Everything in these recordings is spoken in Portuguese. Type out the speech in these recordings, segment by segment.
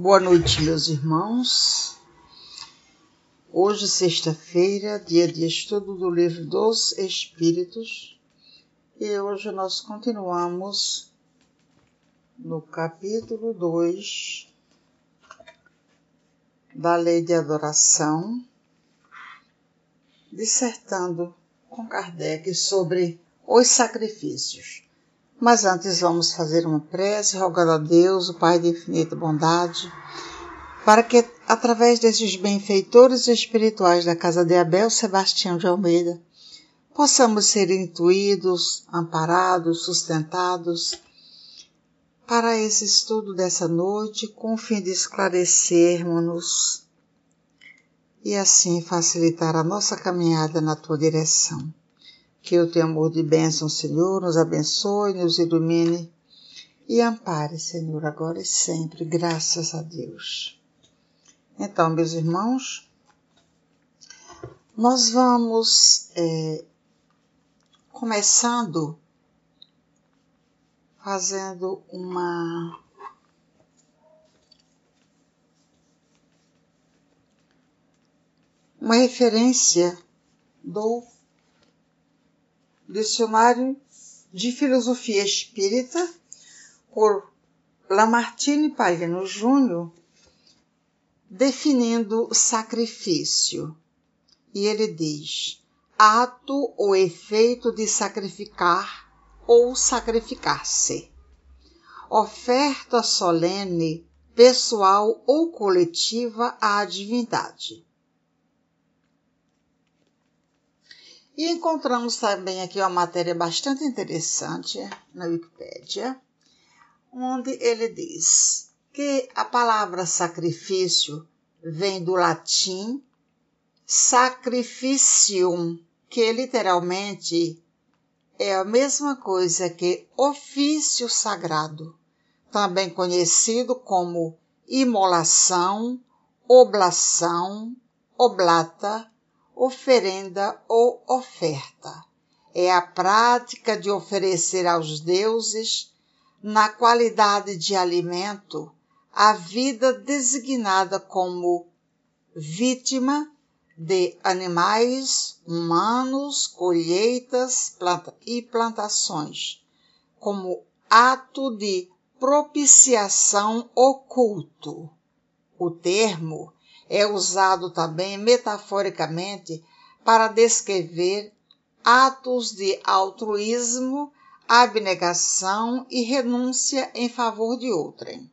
Boa noite, meus irmãos. Hoje, sexta-feira, dia de estudo do Livro dos Espíritos, e hoje nós continuamos no capítulo 2 da Lei de Adoração, dissertando com Kardec sobre os sacrifícios. Mas antes vamos fazer uma prece, rogando a Deus, o Pai de infinita bondade, para que, através desses benfeitores espirituais da casa de Abel Sebastião de Almeida, possamos ser intuídos, amparados, sustentados para esse estudo dessa noite, com o fim de esclarecermos-nos e assim facilitar a nossa caminhada na tua direção. Que o teu amor de bênção, Senhor, nos abençoe, nos ilumine e ampare, Senhor, agora e sempre, graças a Deus. Então, meus irmãos, nós vamos é, começando fazendo uma uma referência do Dicionário de Filosofia Espírita, por Lamartine Palhano Júnior, definindo sacrifício. E ele diz: ato ou efeito de sacrificar ou sacrificar-se. Oferta solene, pessoal ou coletiva à divindade. E encontramos também aqui uma matéria bastante interessante na Wikipédia, onde ele diz que a palavra sacrifício vem do latim sacrificium, que literalmente é a mesma coisa que ofício sagrado, também conhecido como imolação, oblação, oblata, oferenda ou oferta. É a prática de oferecer aos deuses, na qualidade de alimento, a vida designada como vítima de animais, humanos, colheitas planta e plantações, como ato de propiciação oculto. O termo é usado também metaforicamente para descrever atos de altruísmo, abnegação e renúncia em favor de outrem.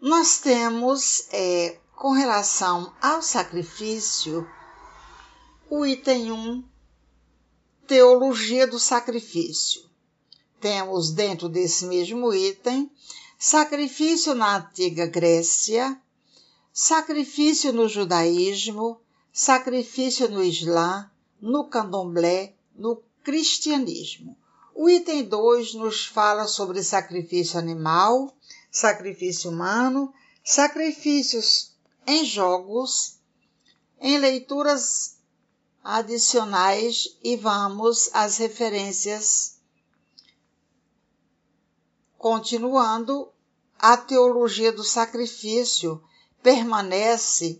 Nós temos, é, com relação ao sacrifício, o item 1, Teologia do Sacrifício. Temos dentro desse mesmo item sacrifício na antiga Grécia, sacrifício no judaísmo, sacrifício no islã, no candomblé, no cristianismo. O item 2 nos fala sobre sacrifício animal, sacrifício humano, sacrifícios em jogos, em leituras adicionais e vamos às referências. Continuando, a teologia do sacrifício permanece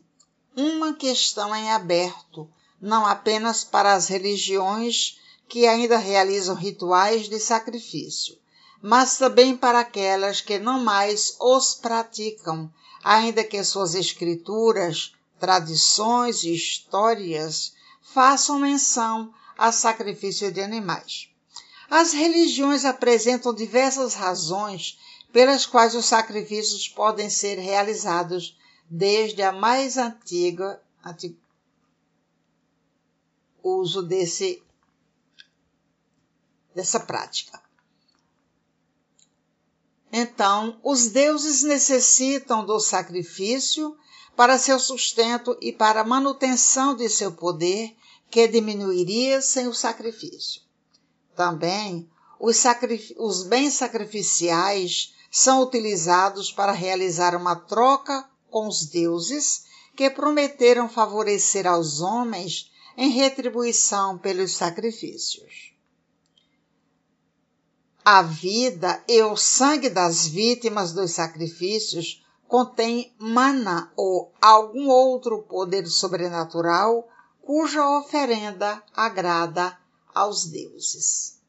uma questão em aberto, não apenas para as religiões que ainda realizam rituais de sacrifício, mas também para aquelas que não mais os praticam, ainda que suas escrituras, tradições e histórias façam menção a sacrifício de animais. As religiões apresentam diversas razões pelas quais os sacrifícios podem ser realizados desde a mais antiga antigo uso desse dessa prática. Então, os deuses necessitam do sacrifício para seu sustento e para a manutenção de seu poder, que diminuiria sem o sacrifício. Também, os, os bens sacrificiais são utilizados para realizar uma troca com os deuses que prometeram favorecer aos homens em retribuição pelos sacrifícios. A vida e o sangue das vítimas dos sacrifícios contém mana ou algum outro poder sobrenatural cuja oferenda agrada aos deuses.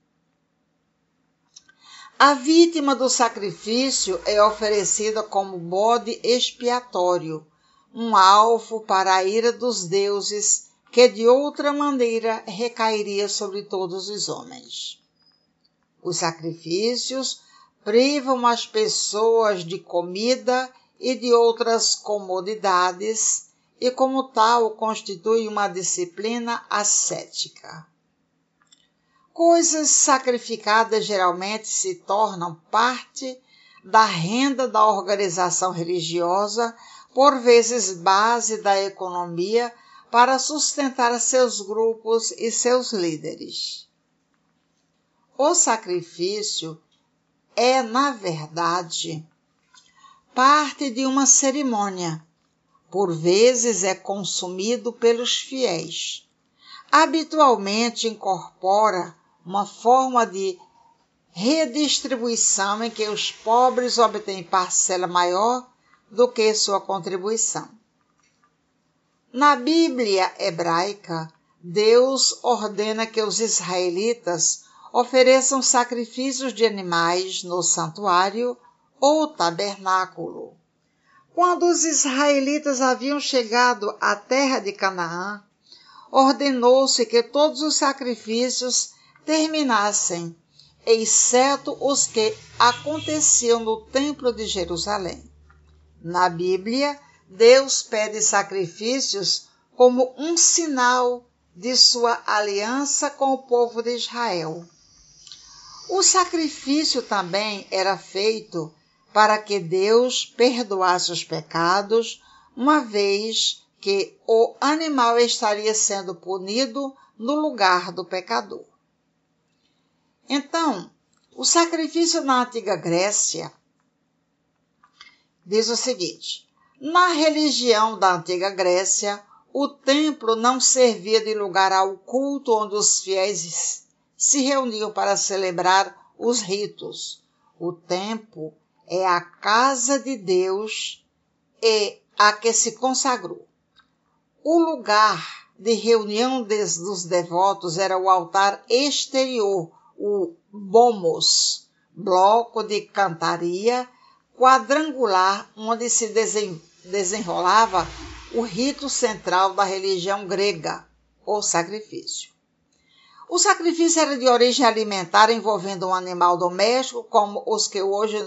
A vítima do sacrifício é oferecida como bode expiatório, um alvo para a ira dos deuses que de outra maneira recairia sobre todos os homens. Os sacrifícios privam as pessoas de comida e de outras comodidades e, como tal, constitui uma disciplina ascética. Coisas sacrificadas geralmente se tornam parte da renda da organização religiosa, por vezes base da economia para sustentar seus grupos e seus líderes. O sacrifício é, na verdade, parte de uma cerimônia. Por vezes é consumido pelos fiéis. Habitualmente incorpora uma forma de redistribuição em que os pobres obtêm parcela maior do que sua contribuição. Na Bíblia hebraica, Deus ordena que os israelitas ofereçam sacrifícios de animais no santuário ou tabernáculo. Quando os israelitas haviam chegado à terra de Canaã, ordenou-se que todos os sacrifícios terminassem, exceto os que aconteciam no Templo de Jerusalém. Na Bíblia, Deus pede sacrifícios como um sinal de sua aliança com o povo de Israel. O sacrifício também era feito para que Deus perdoasse os pecados, uma vez que o animal estaria sendo punido no lugar do pecador. Então, o sacrifício na antiga Grécia diz o seguinte: na religião da antiga Grécia, o templo não servia de lugar ao culto onde os fiéis se reuniam para celebrar os ritos. O templo é a casa de Deus e a que se consagrou. O lugar de reunião dos devotos era o altar exterior, o bomos, bloco de cantaria quadrangular onde se desen, desenrolava o rito central da religião grega, o sacrifício. O sacrifício era de origem alimentar, envolvendo um animal doméstico, como os que hoje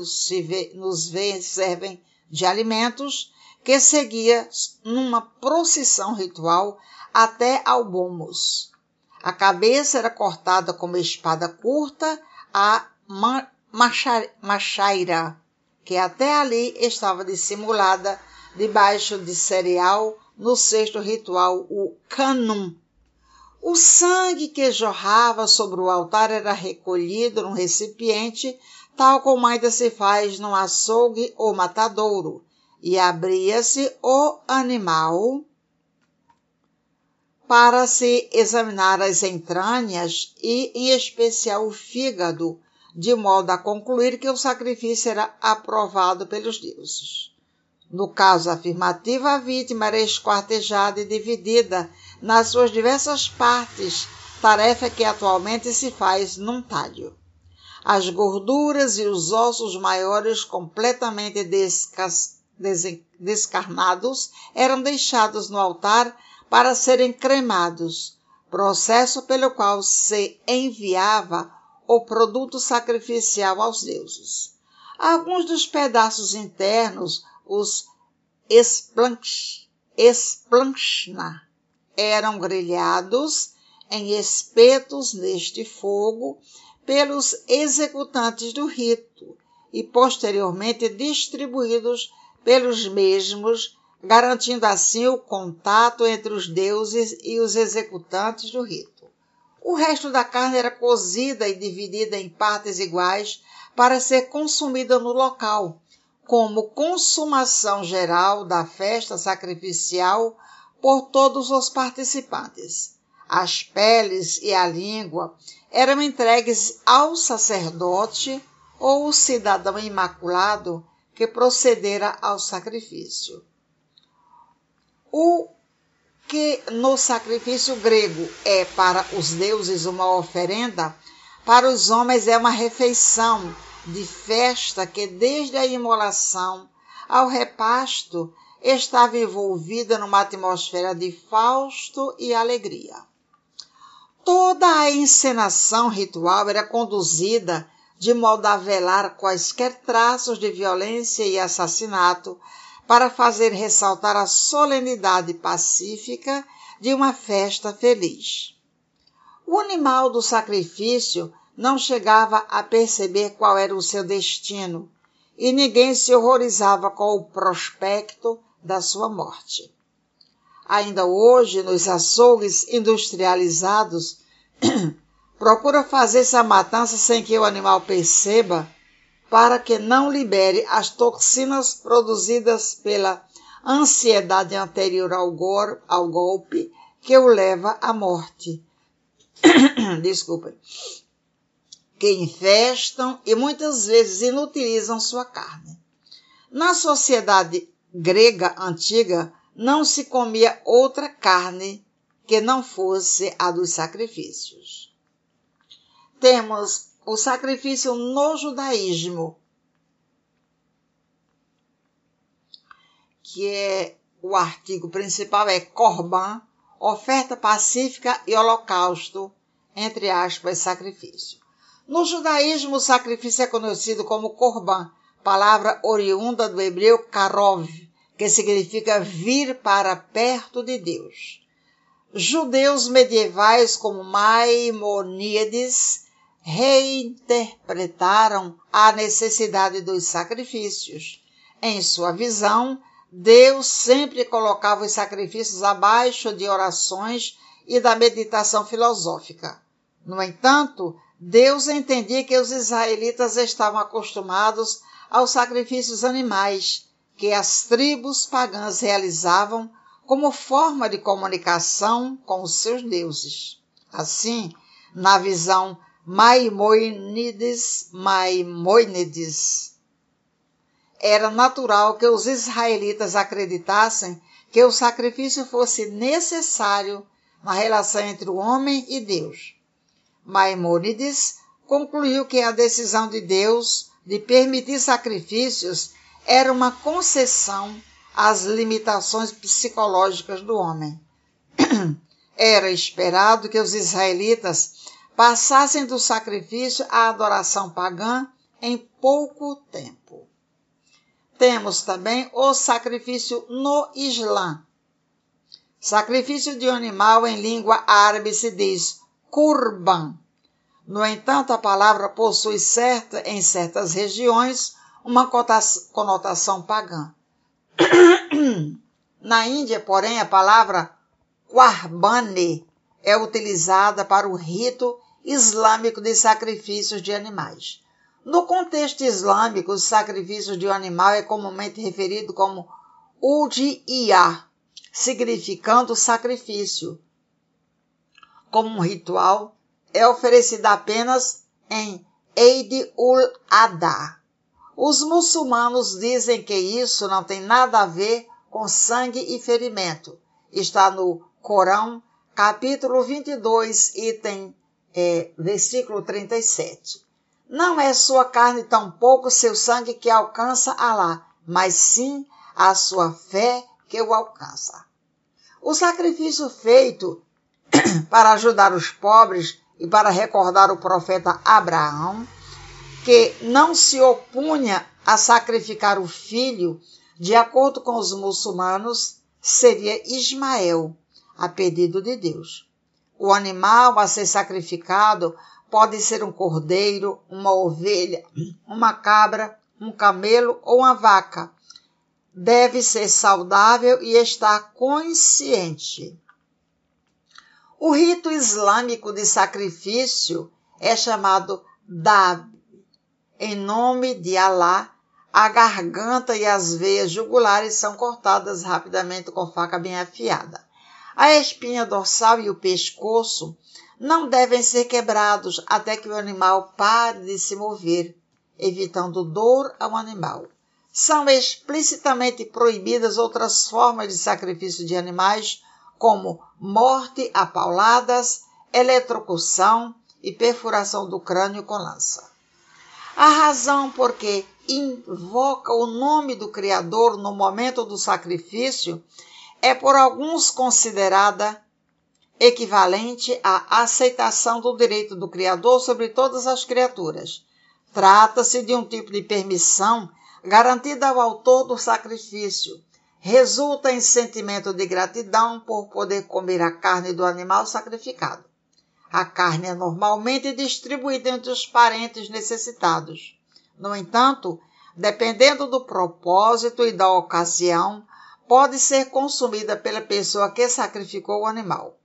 vê, nos vê, servem de alimentos, que seguia numa procissão ritual até ao Bomos. A cabeça era cortada com uma espada curta, a machaira, que até ali estava dissimulada debaixo de cereal no cesto ritual, o canum, o sangue que jorrava sobre o altar era recolhido num recipiente, tal como ainda se faz no açougue ou matadouro, e abria-se o animal para se examinar as entranhas e, em especial, o fígado, de modo a concluir que o sacrifício era aprovado pelos deuses. No caso afirmativo, a vítima era esquartejada e dividida nas suas diversas partes, tarefa que atualmente se faz num talho. As gorduras e os ossos maiores, completamente descas, descarnados, eram deixados no altar para serem cremados, processo pelo qual se enviava o produto sacrificial aos deuses. Alguns dos pedaços internos, os esplanchna, eram grelhados em espetos neste fogo pelos executantes do rito e posteriormente distribuídos pelos mesmos, garantindo assim o contato entre os deuses e os executantes do rito. O resto da carne era cozida e dividida em partes iguais para ser consumida no local, como consumação geral da festa sacrificial por todos os participantes. as peles e a língua eram entregues ao sacerdote ou cidadão imaculado que procedera ao sacrifício. O que no sacrifício grego é para os deuses uma oferenda, para os homens é uma refeição de festa que, desde a imolação ao repasto, estava envolvida numa atmosfera de fausto e alegria. Toda a encenação ritual era conduzida de modo a velar quaisquer traços de violência e assassinato, para fazer ressaltar a solenidade pacífica de uma festa feliz. O animal do sacrifício não chegava a perceber qual era o seu destino, e ninguém se horrorizava com o prospecto da sua morte. Ainda hoje, nos açougues industrializados, procura fazer essa matança sem que o animal perceba, para que não libere as toxinas produzidas pela ansiedade anterior ao, gor, ao golpe que o leva à morte. Desculpa. Que infestam e muitas vezes inutilizam sua carne. Na sociedade grega antiga, não se comia outra carne que não fosse a dos sacrifícios temos o sacrifício no judaísmo, que é o artigo principal é corban, oferta pacífica e holocausto, entre aspas, sacrifício. No judaísmo, o sacrifício é conhecido como corban, palavra oriunda do hebreu karov, que significa vir para perto de Deus. Judeus medievais como Maimonides reinterpretaram a necessidade dos sacrifícios. Em sua visão, Deus sempre colocava os sacrifícios abaixo de orações e da meditação filosófica. No entanto, Deus entendia que os israelitas estavam acostumados aos sacrifícios animais que as tribos pagãs realizavam como forma de comunicação com os seus deuses. Assim, na visão Maimônides, Maimônides. Era natural que os israelitas acreditassem que o sacrifício fosse necessário na relação entre o homem e Deus. Maimônides concluiu que a decisão de Deus de permitir sacrifícios era uma concessão às limitações psicológicas do homem. Era esperado que os israelitas passassem do sacrifício à adoração pagã em pouco tempo. Temos também o sacrifício no Islã. Sacrifício de um animal em língua árabe se diz kurban. No entanto, a palavra possui certa, em certas regiões uma conotação pagã. Na Índia, porém, a palavra quarbane é utilizada para o rito islâmico de sacrifícios de animais. No contexto islâmico, o sacrifício de um animal é comumente referido como udiyah, significando sacrifício. Como um ritual, é oferecido apenas em Eid ul-Adha. Os muçulmanos dizem que isso não tem nada a ver com sangue e ferimento. Está no Corão, capítulo 22, item é, versículo 37. Não é sua carne tampouco seu sangue que alcança Alá, mas sim a sua fé que o alcança. O sacrifício feito para ajudar os pobres e para recordar o profeta Abraão, que não se opunha a sacrificar o filho, de acordo com os muçulmanos, seria Ismael, a pedido de Deus. O animal a ser sacrificado pode ser um cordeiro, uma ovelha, uma cabra, um camelo ou uma vaca. Deve ser saudável e estar consciente. O rito islâmico de sacrifício é chamado Dab. Em nome de Alá, a garganta e as veias jugulares são cortadas rapidamente com faca bem afiada. A espinha dorsal e o pescoço não devem ser quebrados até que o animal pare de se mover, evitando dor ao animal. São explicitamente proibidas outras formas de sacrifício de animais, como morte a pauladas, eletrocução e perfuração do crânio com lança. A razão por que invoca o nome do Criador no momento do sacrifício é por alguns considerada equivalente à aceitação do direito do Criador sobre todas as criaturas. Trata-se de um tipo de permissão garantida ao autor do sacrifício. Resulta em sentimento de gratidão por poder comer a carne do animal sacrificado. A carne é normalmente distribuída entre os parentes necessitados. No entanto, dependendo do propósito e da ocasião, pode ser consumida pela pessoa que sacrificou o animal.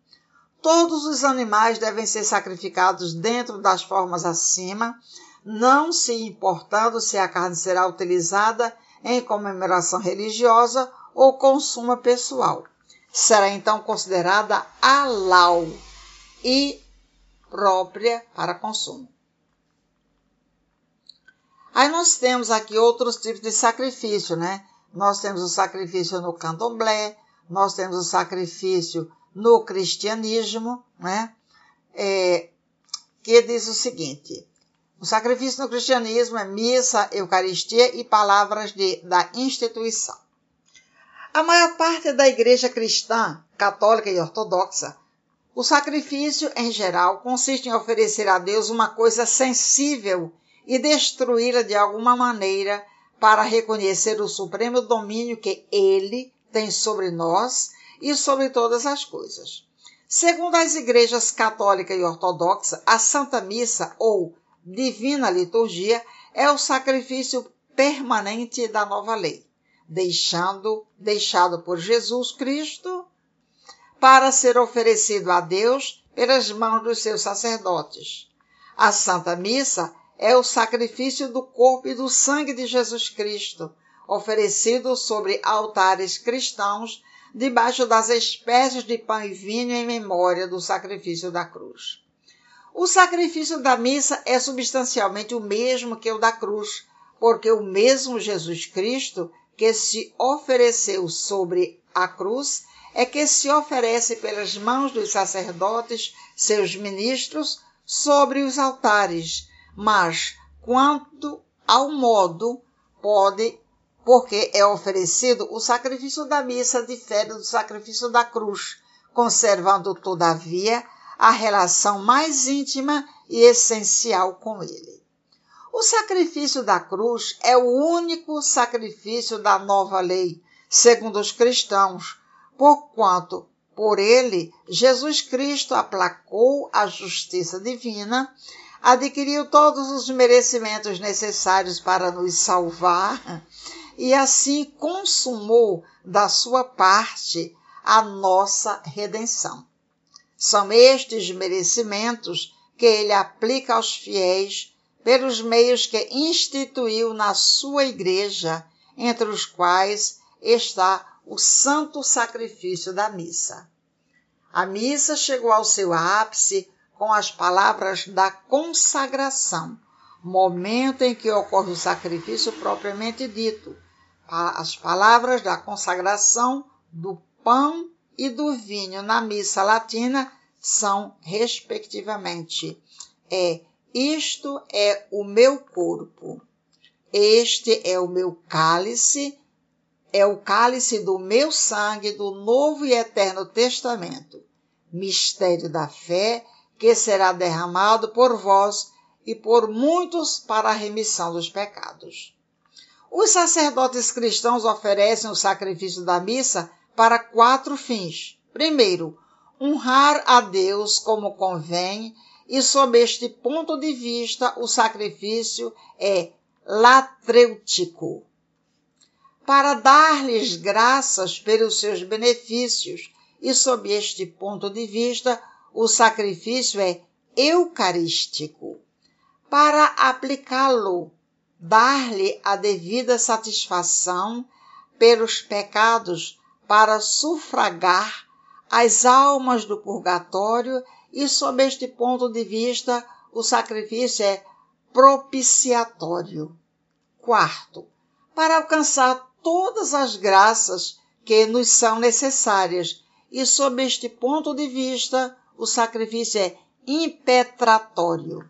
Todos os animais devem ser sacrificados dentro das formas acima, não se importando se a carne será utilizada em comemoração religiosa ou consumo pessoal. Será então considerada halal e própria para consumo. Aí nós temos aqui outros tipos de sacrifício, né? Nós temos o sacrifício no candomblé, nós temos o sacrifício no cristianismo, né? É, que diz o seguinte: o sacrifício no cristianismo é missa, eucaristia e palavras de, da instituição. A maior parte da igreja cristã, católica e ortodoxa, o sacrifício em geral consiste em oferecer a Deus uma coisa sensível e destruí-la de alguma maneira para reconhecer o supremo domínio que ele tem sobre nós e sobre todas as coisas. Segundo as igrejas católica e ortodoxa, a Santa Missa ou Divina Liturgia é o sacrifício permanente da nova lei, deixando deixado por Jesus Cristo para ser oferecido a Deus pelas mãos dos seus sacerdotes. A Santa Missa é o sacrifício do corpo e do sangue de Jesus Cristo, oferecido sobre altares cristãos debaixo das espécies de pão e vinho em memória do sacrifício da cruz. O sacrifício da missa é substancialmente o mesmo que o da cruz, porque o mesmo Jesus Cristo que se ofereceu sobre a cruz é que se oferece pelas mãos dos sacerdotes, seus ministros, sobre os altares, mas quanto ao modo, pode porque é oferecido o sacrifício da missa difere do sacrifício da cruz, conservando, todavia, a relação mais íntima e essencial com ele. O sacrifício da cruz é o único sacrifício da nova lei, segundo os cristãos, porquanto por ele Jesus Cristo aplacou a justiça divina, adquiriu todos os merecimentos necessários para nos salvar e assim consumou da sua parte a nossa redenção. São estes merecimentos que ele aplica aos fiéis pelos meios que instituiu na sua igreja, entre os quais está o santo sacrifício da missa. A missa chegou ao seu ápice com as palavras da consagração, momento em que ocorre o sacrifício propriamente dito, as palavras da consagração do pão e do vinho na missa latina são, respectivamente, é isto é o meu corpo, este é o meu cálice, é o cálice do meu sangue do novo e eterno testamento, mistério da fé que será derramado por vós e por muitos para a remissão dos pecados. Os sacerdotes cristãos oferecem o sacrifício da missa para quatro fins. Primeiro, honrar a Deus como convém, e sob este ponto de vista, o sacrifício é latrêutico. Para dar-lhes graças pelos seus benefícios, e sob este ponto de vista, o sacrifício é eucarístico. Para aplicá-lo dar-lhe a devida satisfação pelos pecados para sufragar as almas do purgatório e, sob este ponto de vista, o sacrifício é propiciatório. Quarto, para alcançar todas as graças que nos são necessárias, e sob este ponto de vista, o sacrifício é impetratório.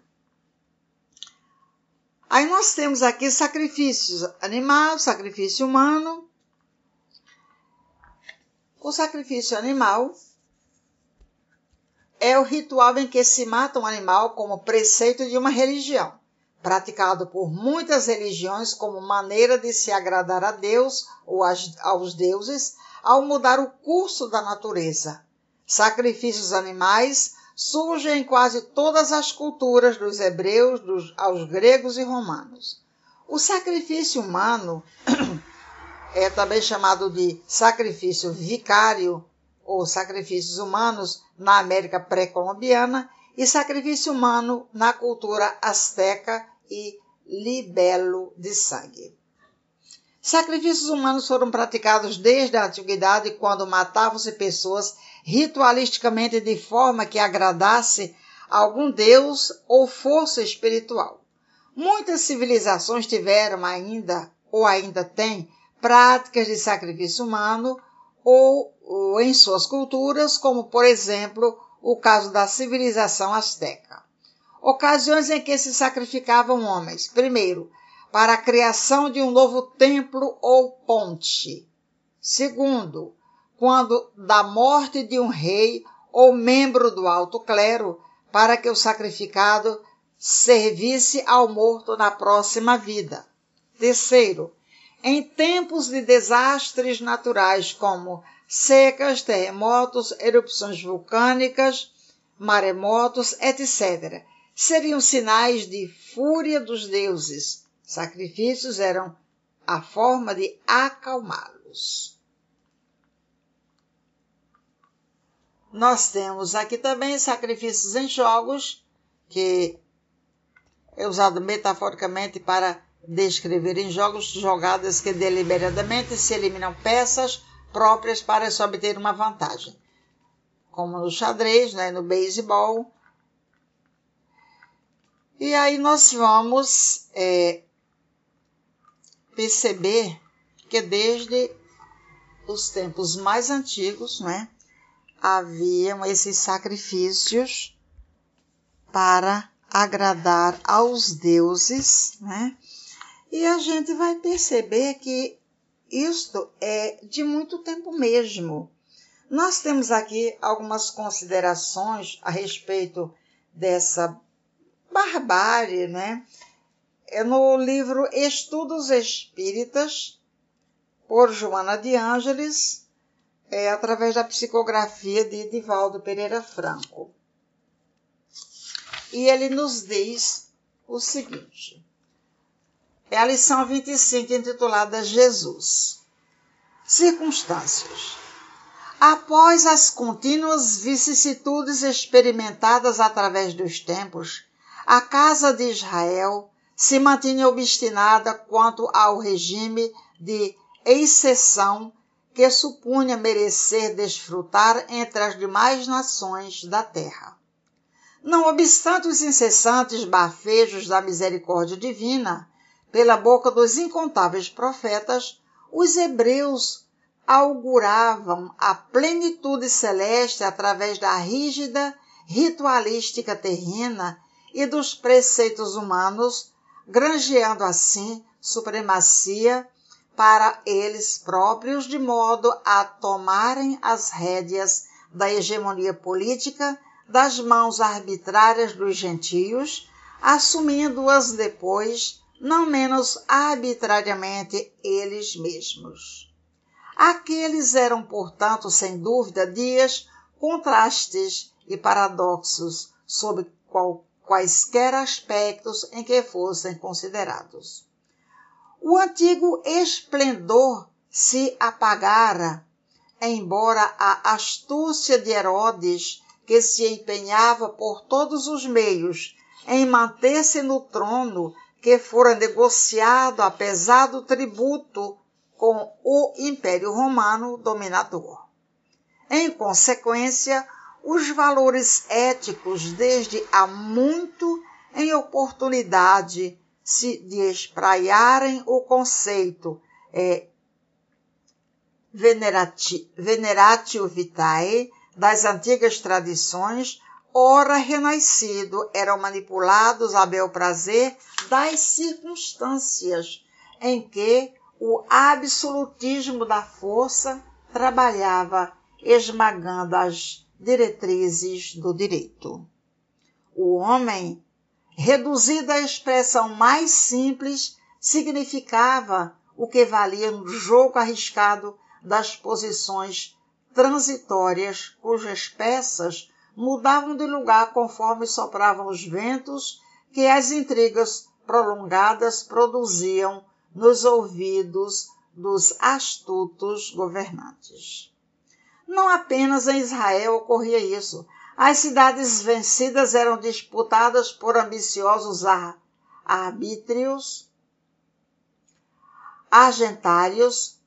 Aí nós temos aqui sacrifícios animal, sacrifício humano. O sacrifício animal é o ritual em que se mata um animal como preceito de uma religião, praticado por muitas religiões como maneira de se agradar a Deus ou aos deuses ao mudar o curso da natureza. Sacrifícios animais surgem em quase todas as culturas dos hebreus dos, aos gregos e romanos. O sacrifício humano é também chamado de sacrifício vicário ou sacrifícios humanos na América pré-colombiana e sacrifício humano na cultura asteca e libelo de sangue. Sacrifícios humanos foram praticados desde a antiguidade, quando matavam-se pessoas ritualisticamente de forma que agradasse algum deus ou força espiritual. Muitas civilizações tiveram ainda, ou ainda têm, práticas de sacrifício humano ou, ou em suas culturas, como por exemplo o caso da civilização asteca. Ocasiões em que se sacrificavam homens. Primeiro, para a criação de um novo templo ou ponte. Segundo, quando da morte de um rei ou membro do alto clero, para que o sacrificado servisse ao morto na próxima vida. Terceiro, em tempos de desastres naturais como secas, terremotos, erupções vulcânicas, maremotos, etc., seriam sinais de fúria dos deuses Sacrifícios eram a forma de acalmá-los. Nós temos aqui também sacrifícios em jogos, que é usado metaforicamente para descrever em jogos jogadas que deliberadamente se eliminam peças próprias para se obter uma vantagem, como no xadrez, né, no beisebol. E aí nós vamos é, perceber que desde os tempos mais antigos, né, haviam esses sacrifícios para agradar aos deuses, né? E a gente vai perceber que isto é de muito tempo mesmo. Nós temos aqui algumas considerações a respeito dessa barbárie, né? É no livro Estudos Espíritas, por Joana de Ângeles, é, através da psicografia de Divaldo Pereira Franco. E ele nos diz o seguinte: é a lição 25, intitulada Jesus. Circunstâncias. Após as contínuas vicissitudes experimentadas através dos tempos, a casa de Israel se mantinha obstinada quanto ao regime de exceção que supunha merecer desfrutar entre as demais nações da terra. Não obstante os incessantes bafejos da misericórdia divina, pela boca dos incontáveis profetas, os hebreus auguravam a plenitude celeste através da rígida ritualística terrena e dos preceitos humanos granjeando assim supremacia para eles próprios, de modo a tomarem as rédeas da hegemonia política das mãos arbitrárias dos gentios, assumindo-as depois, não menos arbitrariamente, eles mesmos. Aqueles eram, portanto, sem dúvida, dias contrastes e paradoxos sob qual, quaisquer aspectos em que fossem considerados. O antigo esplendor se apagara, embora a astúcia de Herodes, que se empenhava por todos os meios em manter-se no trono que fora negociado a pesado tributo com o Império Romano dominador. Em consequência, os valores éticos, desde há muito em oportunidade de espraiarem o conceito é, veneratio vitae das antigas tradições, ora renascido, eram manipulados a bel prazer das circunstâncias em que o absolutismo da força trabalhava esmagando as diretrizes do direito. O homem, reduzido à expressão mais simples, significava o que valia no jogo arriscado das posições transitórias, cujas peças mudavam de lugar conforme sopravam os ventos que as intrigas prolongadas produziam nos ouvidos dos astutos governantes. Não apenas em Israel ocorria isso. As cidades vencidas eram disputadas por ambiciosos arbítrios, argentários,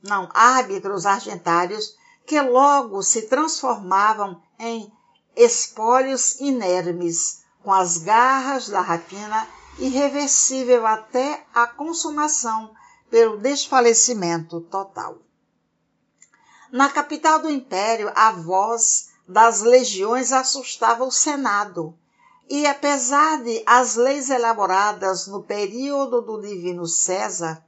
não, árbitros argentários que logo se transformavam em espólios inermes, com as garras da rapina irreversível até a consumação pelo desfalecimento total. Na capital do império, a voz das legiões assustava o Senado, e apesar de as leis elaboradas no período do divino César,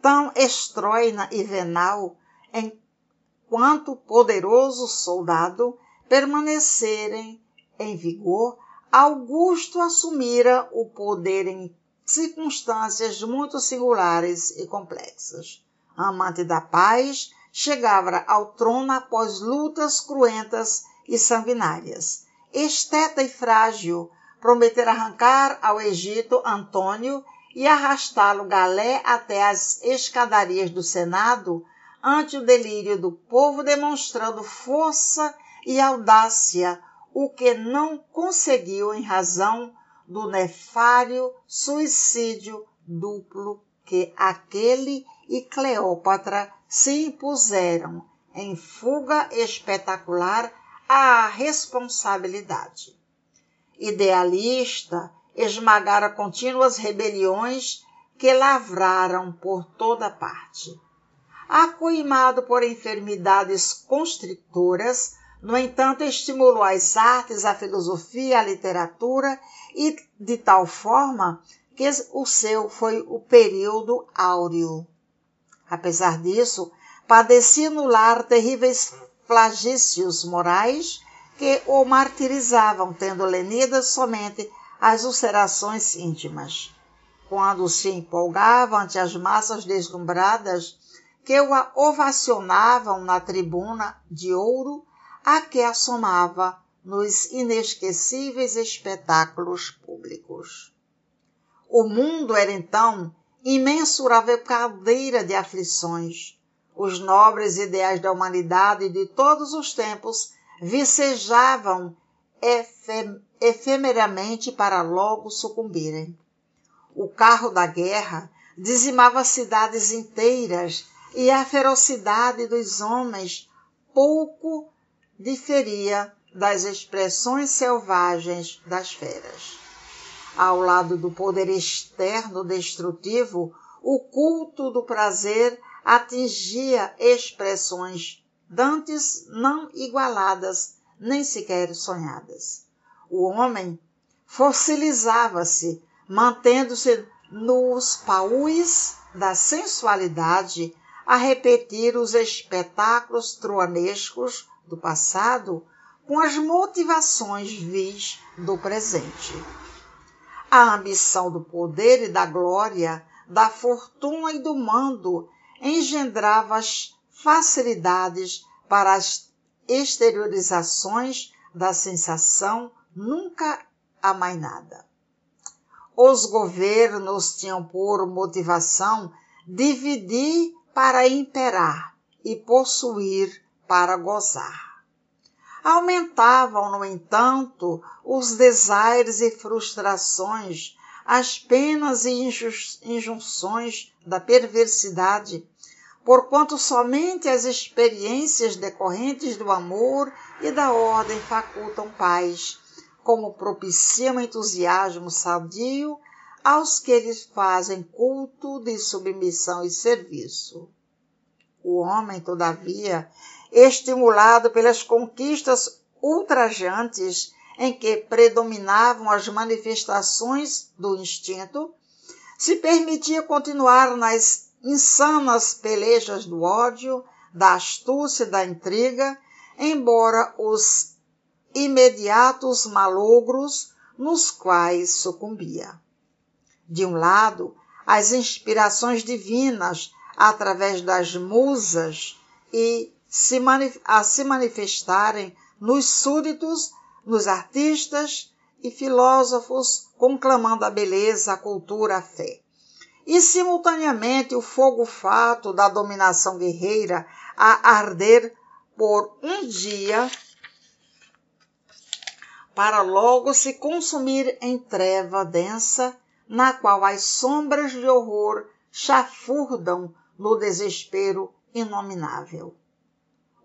tão estroina e venal, enquanto poderoso soldado, permanecerem em vigor, Augusto assumira o poder em circunstâncias muito singulares e complexas. Amante da paz, chegava ao trono após lutas cruentas e sanguinárias. Esteta e frágil, prometer arrancar ao Egito Antônio e arrastá-lo galé até as escadarias do Senado, ante o delírio do povo, demonstrando força e audácia, o que não conseguiu em razão do nefário suicídio duplo que aquele e Cleópatra se impuseram em fuga espetacular à responsabilidade. Idealista, esmagara contínuas rebeliões que lavraram por toda parte. Acoimado por enfermidades constritoras, no entanto, estimulou as artes, a filosofia, a literatura e de tal forma que o seu foi o período áureo. Apesar disso, padecia no lar terríveis flagícios morais que o martirizavam, tendo lenidas somente as ulcerações íntimas. Quando se empolgava ante as massas deslumbradas que o ovacionavam na tribuna de ouro a que assomava nos inesquecíveis espetáculos públicos. O mundo era então imensurável caldeira de aflições. Os nobres ideais da humanidade de todos os tempos vicejavam efemeramente para logo sucumbirem. O carro da guerra dizimava cidades inteiras e a ferocidade dos homens pouco diferia das expressões selvagens das feras. Ao lado do poder externo destrutivo, o culto do prazer atingia expressões dantes não igualadas nem sequer sonhadas. O homem fossilizava-se, mantendo-se nos paús da sensualidade a repetir os espetáculos troanescos do passado com as motivações vis do presente a ambição do poder e da glória, da fortuna e do mando engendrava as facilidades para as exteriorizações da sensação nunca amainada. Os governos tinham por motivação dividir para imperar e possuir para gozar. Aumentavam, no entanto, os desaires e frustrações, as penas e injunções da perversidade, porquanto somente as experiências decorrentes do amor e da ordem facultam paz, como propiciam entusiasmo sadio aos que lhes fazem culto de submissão e serviço. O homem, todavia, estimulado pelas conquistas ultrajantes em que predominavam as manifestações do instinto, se permitia continuar nas insanas pelejas do ódio, da astúcia e da intriga, embora os imediatos malogros nos quais sucumbia. De um lado, as inspirações divinas através das musas e se a se manifestarem nos súditos, nos artistas e filósofos, conclamando a beleza, a cultura, a fé. E, simultaneamente, o fogo fato da dominação guerreira a arder por um dia para logo se consumir em treva densa, na qual as sombras de horror chafurdam no desespero inominável.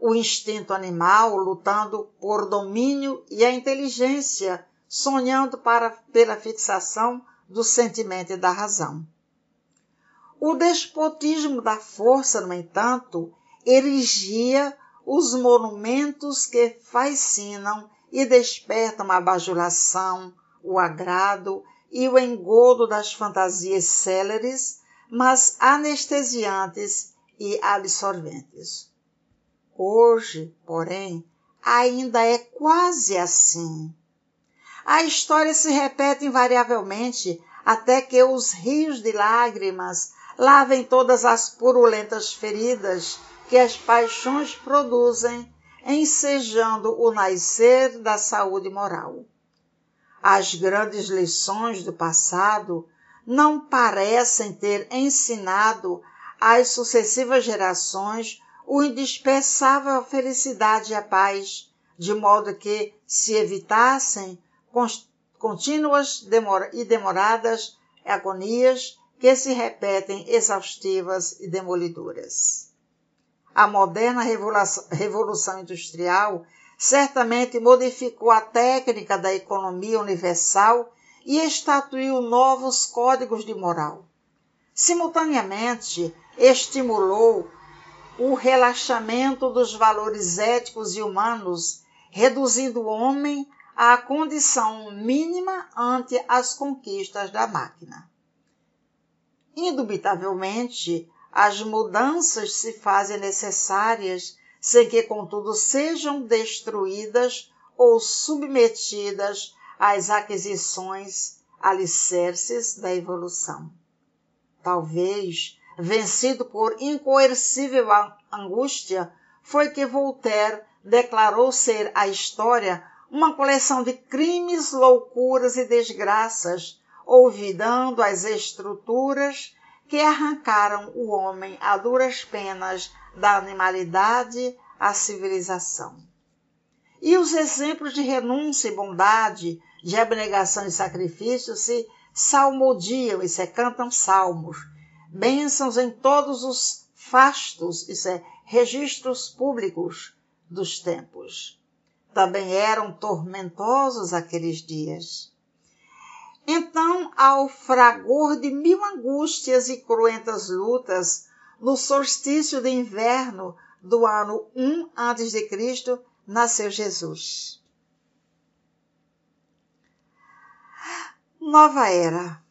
O instinto animal lutando por domínio e a inteligência sonhando para, pela fixação do sentimento e da razão. O despotismo da força, no entanto, erigia os monumentos que fascinam e despertam a bajulação, o agrado e o engodo das fantasias céleres mas anestesiantes e absorventes. Hoje, porém, ainda é quase assim. A história se repete invariavelmente até que os rios de lágrimas lavem todas as purulentas feridas que as paixões produzem, ensejando o nascer da saúde moral. As grandes lições do passado não parecem ter ensinado às sucessivas gerações o indispensável felicidade e a paz, de modo que se evitassem contínuas e demoradas agonias que se repetem exaustivas e demolidoras. A moderna revolução industrial certamente modificou a técnica da economia universal e estatuiu novos códigos de moral. Simultaneamente, estimulou o relaxamento dos valores éticos e humanos, reduzindo o homem à condição mínima ante as conquistas da máquina. Indubitavelmente, as mudanças se fazem necessárias sem que, contudo, sejam destruídas ou submetidas as aquisições alicerces da evolução. Talvez, vencido por incoercível angústia, foi que Voltaire declarou ser a história uma coleção de crimes, loucuras e desgraças, olvidando as estruturas que arrancaram o homem a duras penas da animalidade à civilização. E os exemplos de renúncia e bondade, de abnegação e sacrifício se salmodiam, isso é, cantam salmos, bênçãos em todos os fastos, isso é, registros públicos dos tempos. Também eram tormentosos aqueles dias. Então, ao fragor de mil angústias e cruentas lutas, no solstício de inverno do ano 1 a.C., nasceu Jesus. Nova era.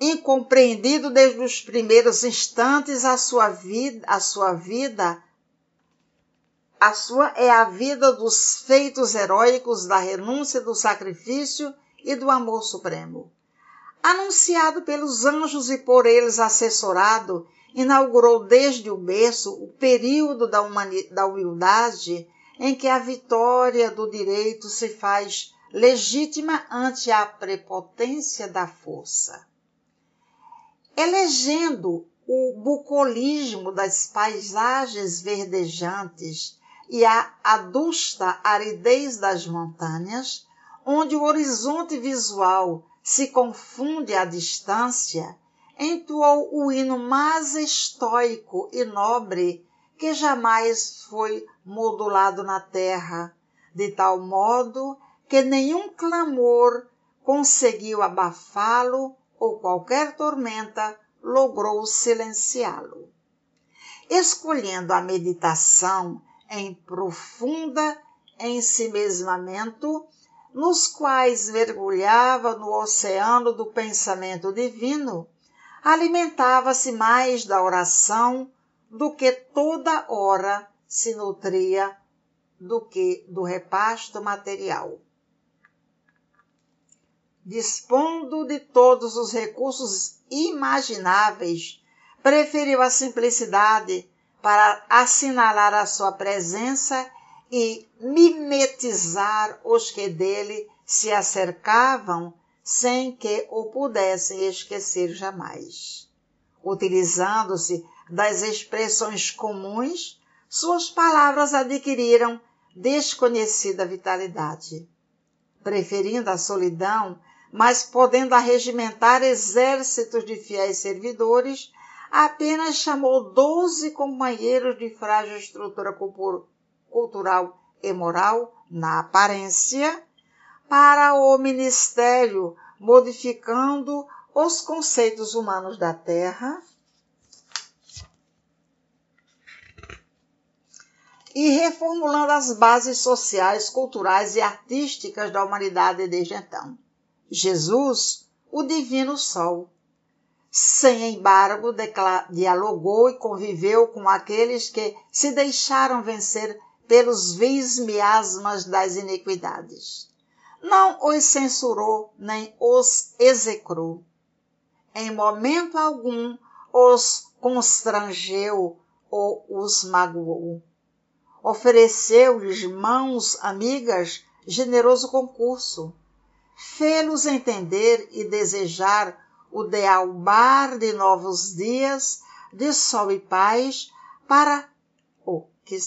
Incompreendido desde os primeiros instantes, a sua vida, a sua vida, a sua é a vida dos feitos heróicos, da renúncia, do sacrifício e do amor supremo. Anunciado pelos anjos e por eles assessorado, inaugurou desde o berço o período da, da humildade em que a vitória do direito se faz legítima ante a prepotência da força. Elegendo o bucolismo das paisagens verdejantes e a adusta aridez das montanhas, onde o horizonte visual se confunde à distância, entoou o hino mais estoico e nobre que jamais foi modulado na terra, de tal modo que nenhum clamor conseguiu abafá-lo ou qualquer tormenta logrou silenciá-lo. Escolhendo a meditação em profunda ensimesmamento, nos quais mergulhava no oceano do pensamento divino, alimentava-se mais da oração do que toda hora se nutria do que do repasto material. Dispondo de todos os recursos imagináveis, preferiu a simplicidade para assinalar a sua presença e mimetizar os que dele se acercavam sem que o pudessem esquecer jamais. Utilizando-se das expressões comuns, suas palavras adquiriram desconhecida vitalidade. Preferindo a solidão, mas podendo arregimentar exércitos de fiéis servidores, apenas chamou doze companheiros de frágil estrutura cultural e moral, na aparência, para o ministério, modificando os conceitos humanos da terra e reformulando as bases sociais, culturais e artísticas da humanidade desde então. Jesus, o Divino Sol, sem embargo, dialogou e conviveu com aqueles que se deixaram vencer pelos vis miasmas das iniquidades. Não os censurou nem os execrou. Em momento algum os constrangeu ou os magoou ofereceu-lhes mãos amigas generoso concurso, fê-los entender e desejar o dealbar de novos dias de sol e paz para o que,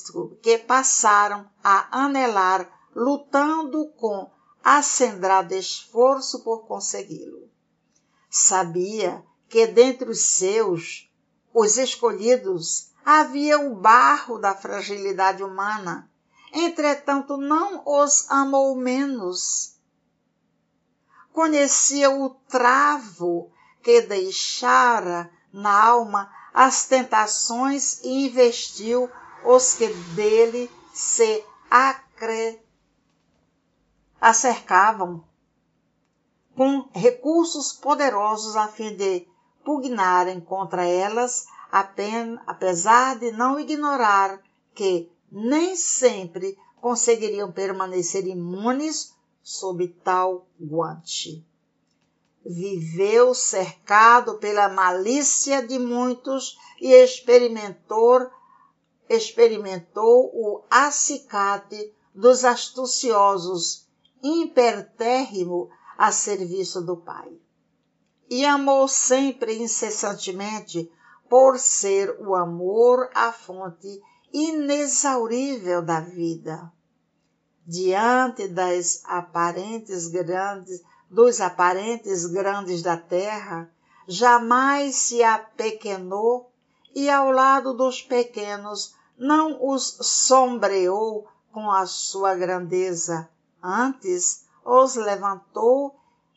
que passaram a anelar lutando com acendrado esforço por consegui-lo. Sabia que dentre os seus, os escolhidos, havia o barro da fragilidade humana, entretanto não os amou menos. Conhecia o travo que deixara na alma as tentações e investiu os que dele se acre... acercavam com recursos poderosos a fim de pugnarem contra elas apesar de não ignorar que nem sempre conseguiriam permanecer imunes sob tal guante. Viveu cercado pela malícia de muitos e experimentou, experimentou o acicate dos astuciosos, impertérrimo a serviço do Pai. E amou sempre incessantemente por ser o amor a fonte inexaurível da vida. Diante das aparentes grandes, dos aparentes grandes da terra, jamais se apequenou e ao lado dos pequenos não os sombreou com a sua grandeza, antes os levantou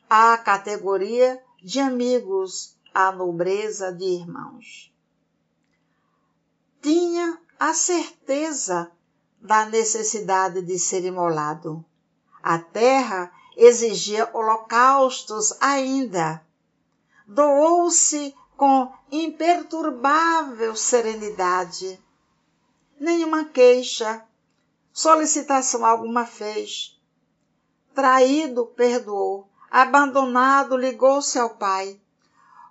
à categoria de amigos a nobreza de irmãos. Tinha a certeza da necessidade de ser imolado. A terra exigia holocaustos ainda. Doou-se com imperturbável serenidade. Nenhuma queixa, solicitação alguma fez. Traído, perdoou. Abandonado, ligou-se ao Pai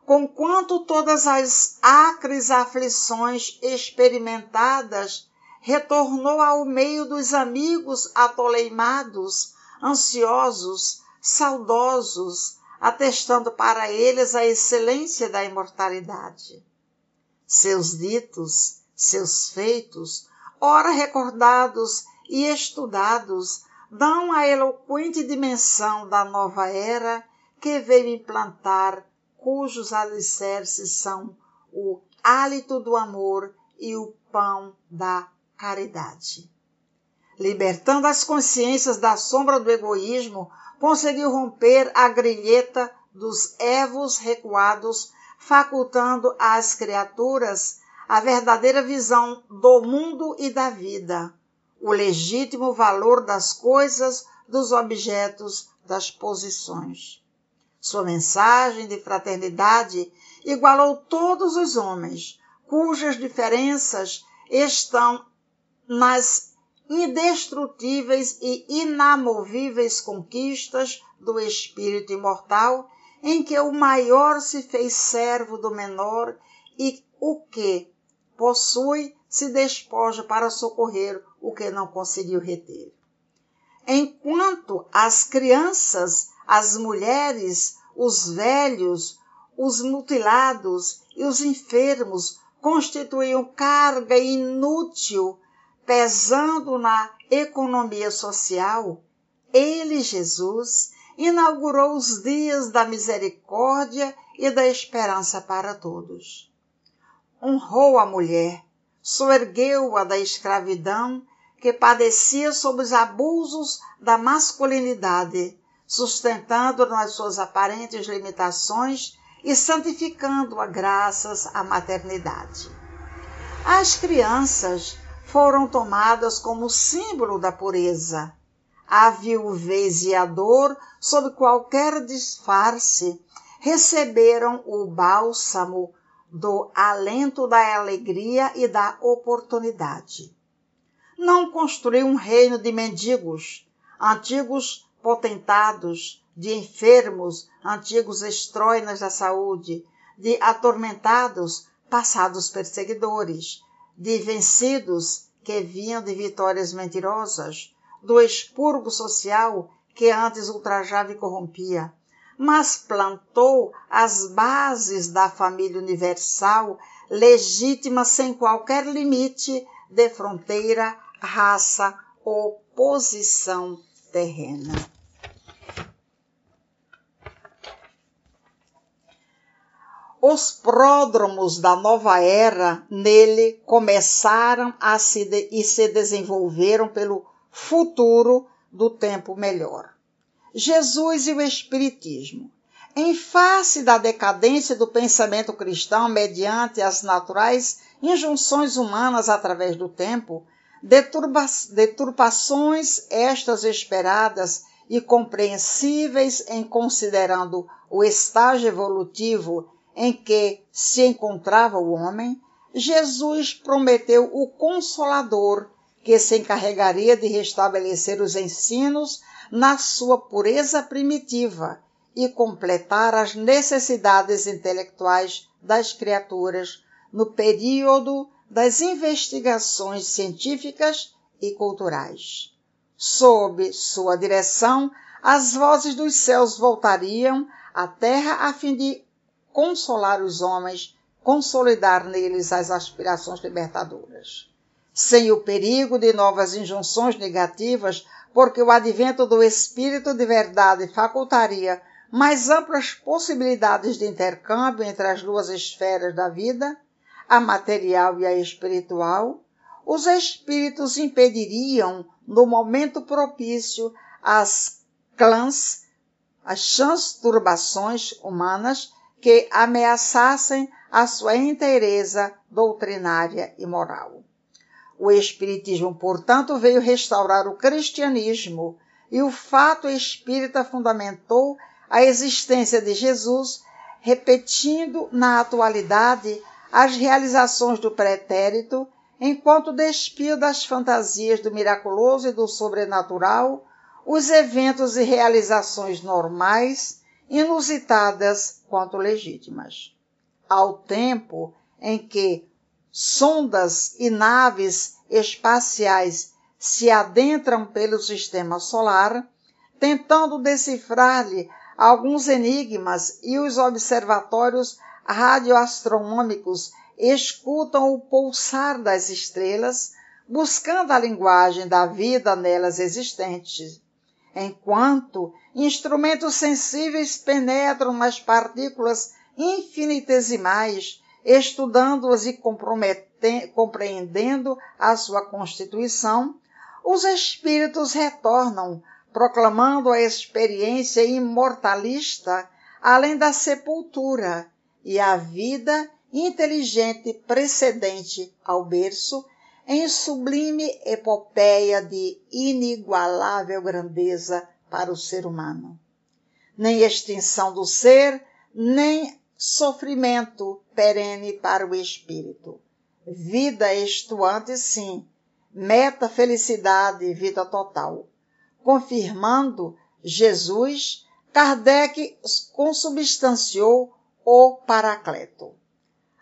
conquanto todas as acres aflições experimentadas, retornou ao meio dos amigos atoleimados, ansiosos, saudosos, atestando para eles a excelência da imortalidade. Seus ditos, seus feitos, ora recordados e estudados, dão a eloquente dimensão da nova era que veio implantar cujos alicerces são o hálito do amor e o pão da caridade. Libertando as consciências da sombra do egoísmo, conseguiu romper a grilheta dos evos recuados, facultando às criaturas a verdadeira visão do mundo e da vida, o legítimo valor das coisas, dos objetos, das posições. Sua mensagem de fraternidade igualou todos os homens, cujas diferenças estão nas indestrutíveis e inamovíveis conquistas do espírito imortal, em que o maior se fez servo do menor e o que possui se despoja para socorrer o que não conseguiu reter. Enquanto as crianças as mulheres, os velhos, os mutilados e os enfermos constituíam carga inútil, pesando na economia social, ele, Jesus, inaugurou os dias da misericórdia e da esperança para todos. Honrou a mulher, soergueu-a da escravidão que padecia sob os abusos da masculinidade sustentando nas suas aparentes limitações e santificando-a graças à maternidade. As crianças foram tomadas como símbolo da pureza. A viuvez e a dor, sob qualquer disfarce, receberam o bálsamo do alento da alegria e da oportunidade. Não construiu um reino de mendigos, antigos potentados, de enfermos, antigos estroinas da saúde, de atormentados, passados perseguidores, de vencidos que vinham de vitórias mentirosas, do expurgo social que antes ultrajava e corrompia, mas plantou as bases da família universal, legítima sem qualquer limite de fronteira, raça ou posição terrena. Os pródromos da nova era nele começaram a se de, e se desenvolveram pelo futuro do tempo melhor. Jesus e o Espiritismo. Em face da decadência do pensamento cristão mediante as naturais injunções humanas através do tempo, deturpa deturpações estas esperadas e compreensíveis em considerando o estágio evolutivo em que se encontrava o homem, Jesus prometeu o Consolador, que se encarregaria de restabelecer os ensinos na sua pureza primitiva e completar as necessidades intelectuais das criaturas no período das investigações científicas e culturais. Sob sua direção, as vozes dos céus voltariam à terra a fim de consolar os homens, consolidar neles as aspirações libertadoras. Sem o perigo de novas injunções negativas, porque o advento do Espírito de verdade facultaria mais amplas possibilidades de intercâmbio entre as duas esferas da vida, a material e a espiritual, os espíritos impediriam, no momento propício, as clãs, as transturbações humanas que ameaçassem a sua inteireza doutrinária e moral. O Espiritismo, portanto, veio restaurar o cristianismo e o fato espírita fundamentou a existência de Jesus, repetindo na atualidade as realizações do pretérito, enquanto despia das fantasias do miraculoso e do sobrenatural os eventos e realizações normais inusitadas quanto legítimas. Ao tempo em que sondas e naves espaciais se adentram pelo sistema solar, tentando decifrar-lhe alguns enigmas e os observatórios radioastronômicos escutam o pulsar das estrelas, buscando a linguagem da vida nelas existente, enquanto instrumentos sensíveis penetram nas partículas infinitesimais, estudando-as e compreendendo a sua constituição, os espíritos retornam, proclamando a experiência imortalista além da sepultura e a vida inteligente precedente ao berço, em sublime epopeia de inigualável grandeza para o ser humano. Nem extinção do ser, nem sofrimento perene para o espírito. Vida estuante, sim, meta felicidade e vida total. Confirmando Jesus, Kardec consubstanciou o Paracleto.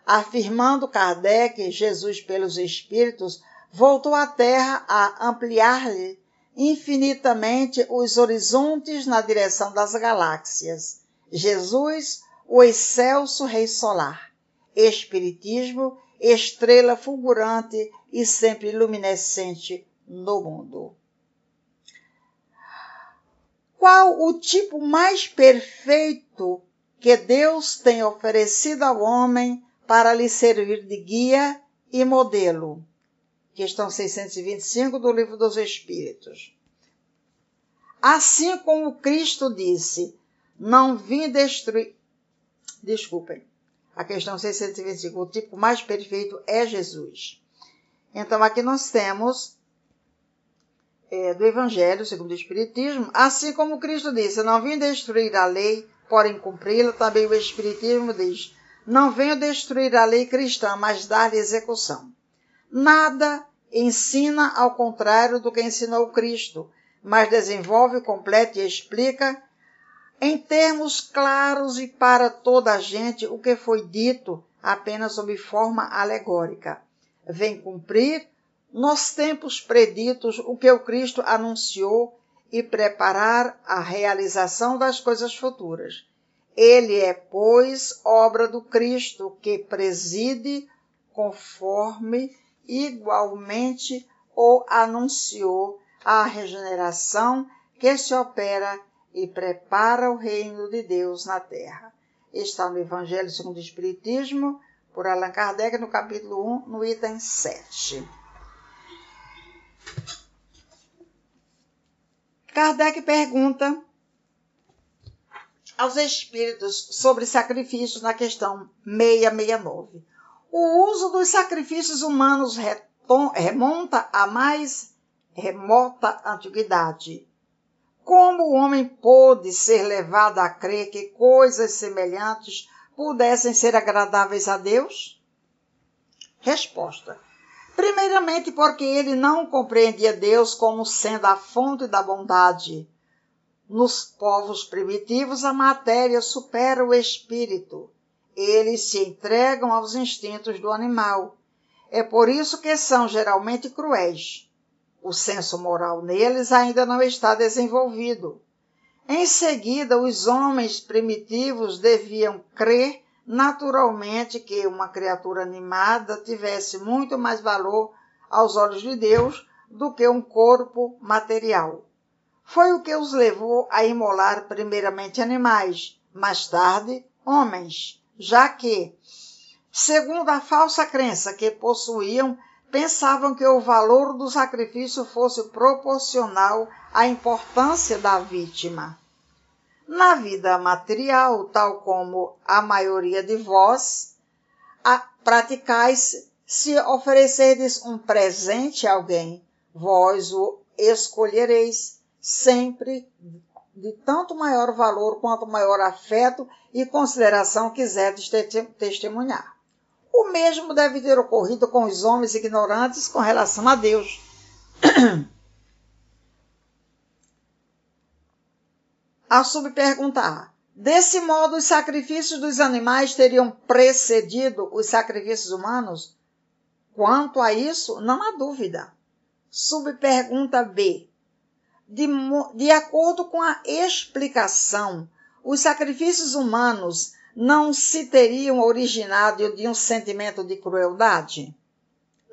Afirmando Kardec, Jesus pelos Espíritos voltou à Terra a ampliar-lhe infinitamente os horizontes na direção das galáxias. Jesus, o excelso Rei Solar. Espiritismo, estrela fulgurante e sempre luminescente no mundo. Qual o tipo mais perfeito que Deus tem oferecido ao homem para lhe servir de guia e modelo? Questão 625 do Livro dos Espíritos. Assim como Cristo disse, não vim destruir. Desculpem. A questão 625, o tipo mais perfeito é Jesus. Então, aqui nós temos é, do Evangelho segundo o Espiritismo, assim como Cristo disse: Não vim destruir a lei, porém cumpri-la, também o Espiritismo diz: Não venho destruir a lei cristã, mas dar-lhe execução. Nada ensina ao contrário do que ensinou Cristo, mas desenvolve, completa e explica em termos claros e para toda a gente o que foi dito apenas sob forma alegórica vem cumprir nos tempos preditos o que o Cristo anunciou e preparar a realização das coisas futuras. Ele é, pois, obra do Cristo que preside conforme igualmente o anunciou a regeneração que se opera e prepara o reino de Deus na terra. Está no Evangelho segundo o Espiritismo, por Allan Kardec, no capítulo 1, no item 7. Kardec pergunta aos espíritos sobre sacrifícios na questão 669. O uso dos sacrifícios humanos remonta à mais remota antiguidade. Como o homem pôde ser levado a crer que coisas semelhantes pudessem ser agradáveis a Deus? Resposta: Primeiramente, porque ele não compreendia Deus como sendo a fonte da bondade. Nos povos primitivos, a matéria supera o espírito. Eles se entregam aos instintos do animal. É por isso que são geralmente cruéis. O senso moral neles ainda não está desenvolvido. Em seguida, os homens primitivos deviam crer naturalmente que uma criatura animada tivesse muito mais valor aos olhos de Deus do que um corpo material. Foi o que os levou a imolar primeiramente animais, mais tarde homens, já que, segundo a falsa crença que possuíam, pensavam que o valor do sacrifício fosse proporcional à importância da vítima. Na vida material, tal como a maioria de vós, praticais se oferecerdes um presente a alguém, vós o escolhereis sempre de tanto maior valor quanto maior afeto e consideração quiserdes testemunhar. O mesmo deve ter ocorrido com os homens ignorantes com relação a Deus. a subperguntar. Desse modo, os sacrifícios dos animais teriam precedido os sacrifícios humanos? Quanto a isso, não há dúvida. Subpergunta B. De, de acordo com a explicação, os sacrifícios humanos não se teriam originado de um sentimento de crueldade?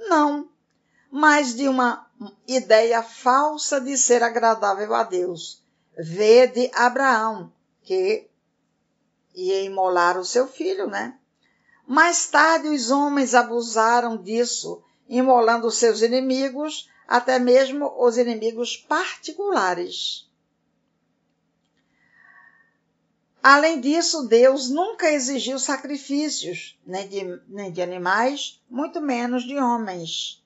Não, mas de uma ideia falsa de ser agradável a Deus. Vede Abraão, que ia imolar o seu filho, né? Mais tarde, os homens abusaram disso, imolando seus inimigos, até mesmo os inimigos particulares. Além disso, Deus nunca exigiu sacrifícios, nem de, nem de animais, muito menos de homens.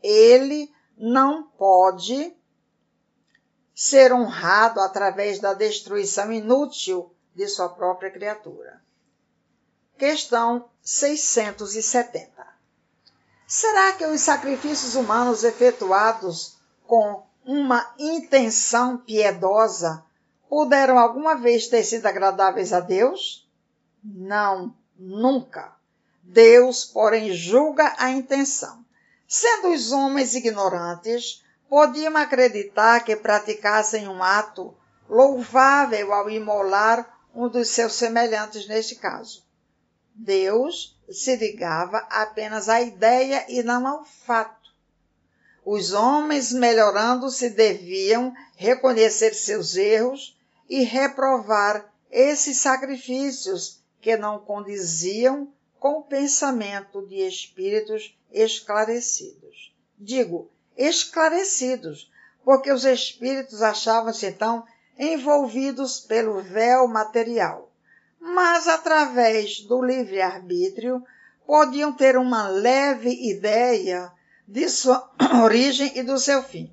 Ele não pode ser honrado através da destruição inútil de sua própria criatura. Questão 670. Será que os sacrifícios humanos efetuados com uma intenção piedosa puderam alguma vez ter sido agradáveis a Deus? Não, nunca. Deus, porém, julga a intenção. Sendo os homens ignorantes, podiam acreditar que praticassem um ato louvável ao imolar um dos seus semelhantes neste caso. Deus se ligava apenas à ideia e não ao fato. Os homens, melhorando-se, deviam reconhecer seus erros e reprovar esses sacrifícios que não condiziam com o pensamento de espíritos esclarecidos. Digo, esclarecidos, porque os espíritos achavam-se então envolvidos pelo véu material, mas através do livre-arbítrio podiam ter uma leve ideia de sua origem e do seu fim.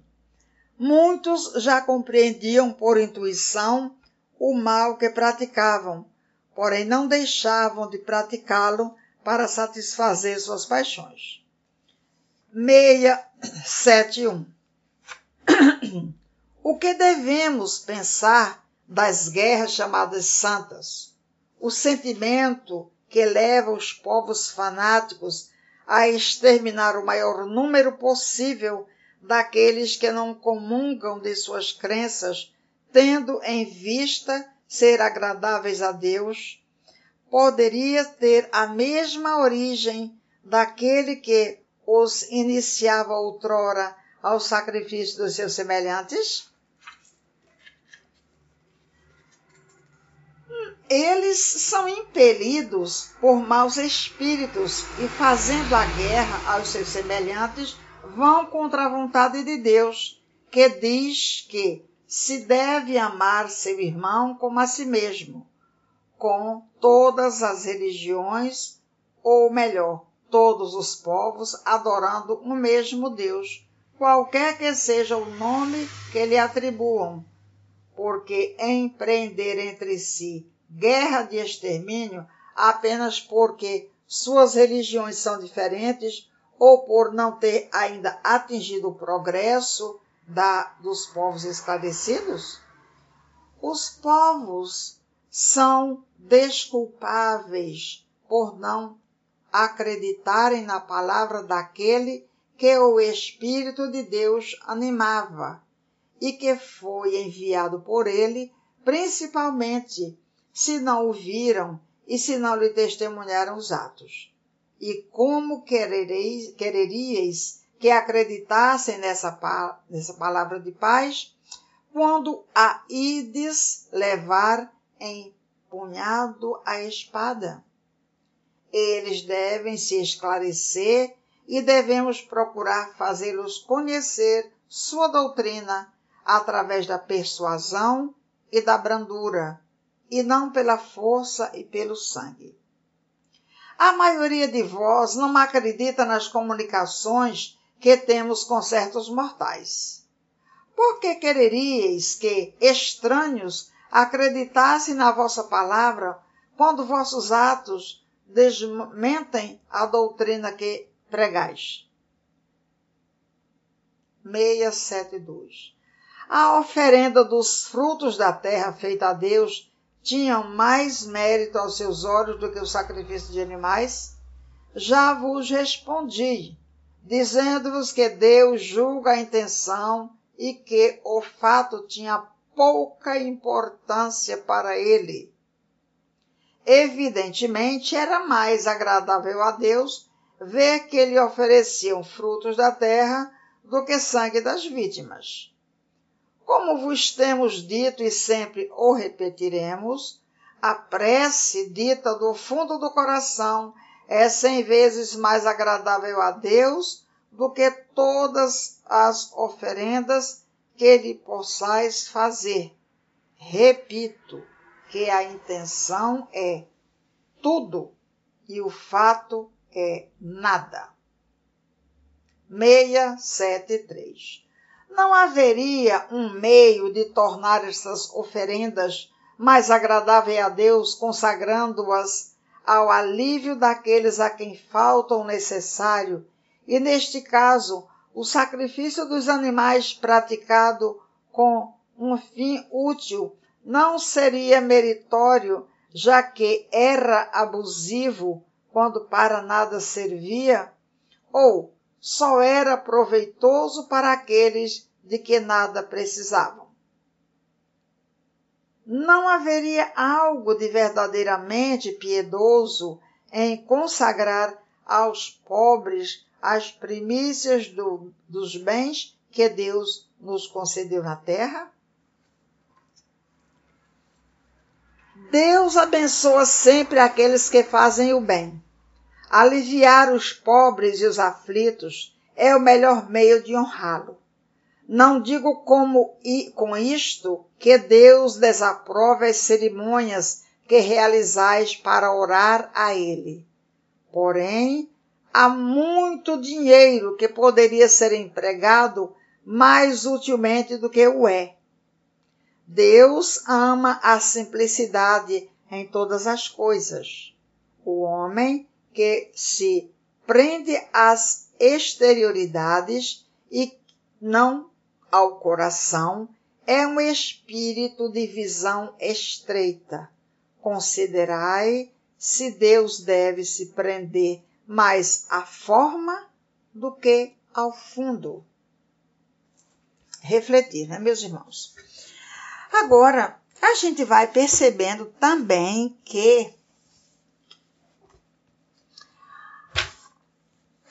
Muitos já compreendiam por intuição o mal que praticavam, porém não deixavam de praticá-lo para satisfazer suas paixões. 671. O que devemos pensar das guerras chamadas santas? O sentimento que leva os povos fanáticos a exterminar o maior número possível daqueles que não comungam de suas crenças, tendo em vista ser agradáveis a Deus, poderia ter a mesma origem daquele que os iniciava outrora ao sacrifício dos seus semelhantes? Eles são impelidos por maus espíritos e, fazendo a guerra aos seus semelhantes, vão contra a vontade de Deus, que diz que se deve amar seu irmão como a si mesmo, com todas as religiões, ou melhor, todos os povos adorando o mesmo Deus, qualquer que seja o nome que lhe atribuam, porque empreender entre si guerra de extermínio apenas porque suas religiões são diferentes ou por não ter ainda atingido o progresso da, dos povos esclarecidos? Os povos são desculpáveis por não acreditarem na palavra daquele que o Espírito de Deus animava e que foi enviado por ele, principalmente se não o viram e se não lhe testemunharam os atos. E como querereis, quereríeis que acreditassem nessa, nessa palavra de paz, quando a ides levar empunhado a espada? eles devem se esclarecer e devemos procurar fazê-los conhecer sua doutrina através da persuasão e da brandura, e não pela força e pelo sangue. A maioria de vós não acredita nas comunicações que temos com certos mortais. Por que quereríeis que estranhos acreditassem na vossa palavra quando vossos atos desmentem a doutrina que pregais. 672. A oferenda dos frutos da terra feita a Deus tinha mais mérito aos seus olhos do que o sacrifício de animais? Já vos respondi, dizendo-vos que Deus julga a intenção e que o fato tinha pouca importância para ele. Evidentemente, era mais agradável a Deus ver que lhe ofereciam frutos da terra do que sangue das vítimas. Como vos temos dito e sempre o repetiremos, a prece dita do fundo do coração é cem vezes mais agradável a Deus do que todas as oferendas que lhe possais fazer. Repito que a intenção é tudo e o fato é nada. 673. Não haveria um meio de tornar essas oferendas mais agradáveis a Deus, consagrando-as ao alívio daqueles a quem falta o necessário, e neste caso, o sacrifício dos animais praticado com um fim útil não seria meritório, já que era abusivo quando para nada servia? Ou só era proveitoso para aqueles de que nada precisavam? Não haveria algo de verdadeiramente piedoso em consagrar aos pobres as primícias do, dos bens que Deus nos concedeu na terra? Deus abençoa sempre aqueles que fazem o bem. Aliviar os pobres e os aflitos é o melhor meio de honrá-lo. Não digo como e com isto que Deus desaprova as cerimônias que realizais para orar a Ele. Porém, há muito dinheiro que poderia ser empregado mais utilmente do que o é. Deus ama a simplicidade em todas as coisas. O homem que se prende às exterioridades e não ao coração é um espírito de visão estreita. Considerai se Deus deve se prender mais à forma do que ao fundo. Refletir, né, meus irmãos? Agora, a gente vai percebendo também que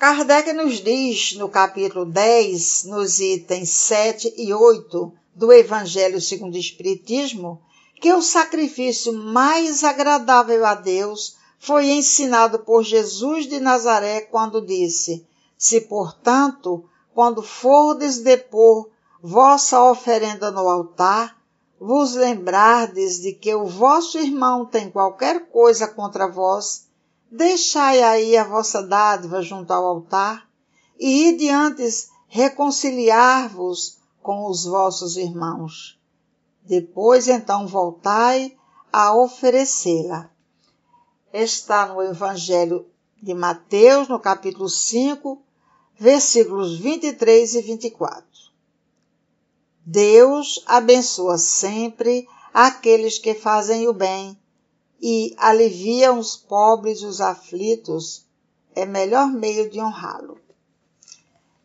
Kardec nos diz no capítulo 10, nos itens 7 e 8 do Evangelho segundo o Espiritismo, que o sacrifício mais agradável a Deus foi ensinado por Jesus de Nazaré quando disse: Se, portanto, quando fordes depor vossa oferenda no altar, vos lembrardes de que o vosso irmão tem qualquer coisa contra vós, Deixai aí a vossa dádiva junto ao altar e ide antes reconciliar-vos com os vossos irmãos. Depois então voltai a oferecê-la. Está no Evangelho de Mateus, no capítulo 5, versículos 23 e 24. Deus abençoa sempre aqueles que fazem o bem e alivia os pobres e os aflitos, é melhor meio de honrá-lo.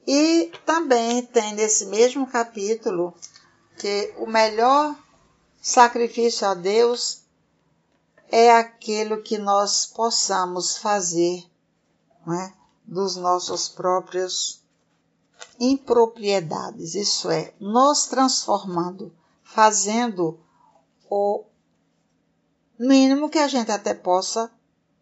E também tem nesse mesmo capítulo que o melhor sacrifício a Deus é aquilo que nós possamos fazer é? dos nossos próprios impropriedades, isso é, nos transformando, fazendo o mínimo que a gente até possa,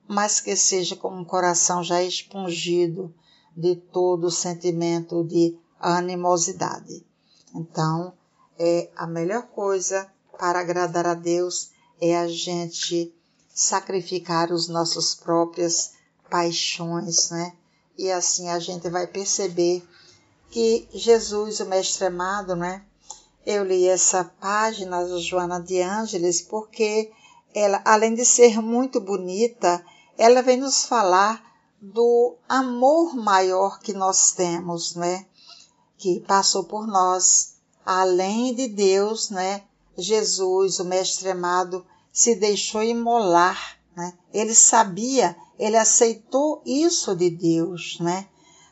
mas que seja com um coração já expungido de todo o sentimento de animosidade. Então, é a melhor coisa para agradar a Deus é a gente sacrificar os nossos próprias paixões, né? E assim a gente vai perceber que Jesus, o Mestre amado, né? Eu li essa página da Joana de Ângeles porque ela, além de ser muito bonita, ela vem nos falar do amor maior que nós temos, né? Que passou por nós, além de Deus, né? Jesus, o Mestre amado, se deixou imolar, né? Ele sabia, ele aceitou isso de Deus, né?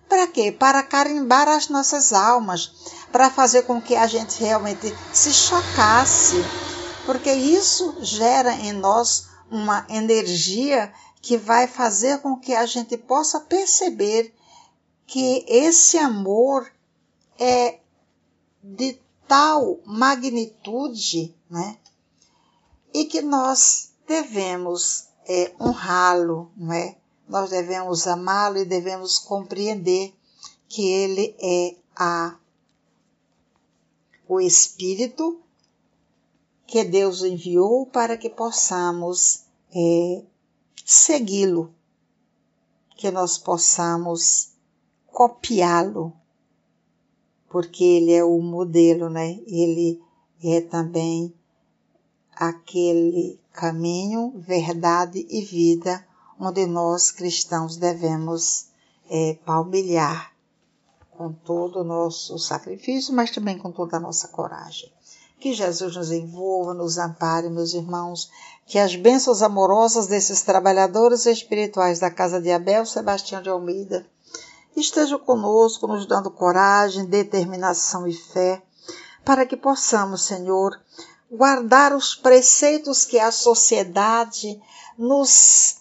Para quê? Para carimbar as nossas almas, para fazer com que a gente realmente se chocasse porque isso gera em nós uma energia que vai fazer com que a gente possa perceber que esse amor é de tal magnitude, né? E que nós devemos é, honrá-lo, não é? Nós devemos amá-lo e devemos compreender que ele é a o Espírito que Deus enviou para que possamos é, segui-lo, que nós possamos copiá-lo, porque ele é o modelo, né? Ele é também aquele caminho, verdade e vida onde nós cristãos devemos é, palmilhar com todo o nosso sacrifício, mas também com toda a nossa coragem. Que Jesus nos envolva, nos ampare, meus irmãos, que as bênçãos amorosas desses trabalhadores espirituais da casa de Abel Sebastião de Almeida estejam conosco, nos dando coragem, determinação e fé, para que possamos, Senhor, guardar os preceitos que a sociedade nos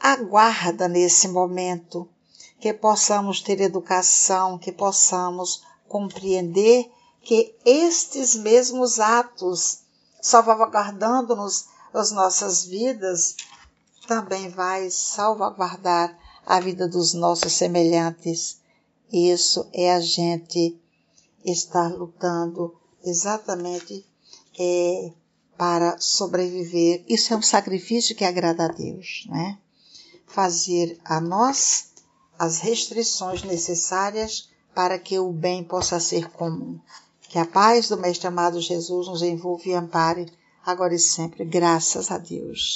aguarda nesse momento, que possamos ter educação, que possamos compreender que estes mesmos atos, salvaguardando-nos as nossas vidas, também vai salvaguardar a vida dos nossos semelhantes. Isso é a gente estar lutando exatamente é, para sobreviver. Isso é um sacrifício que agrada a Deus, né? Fazer a nós as restrições necessárias para que o bem possa ser comum. Que a paz do Mestre amado Jesus nos envolva e ampare, agora e sempre, graças a Deus.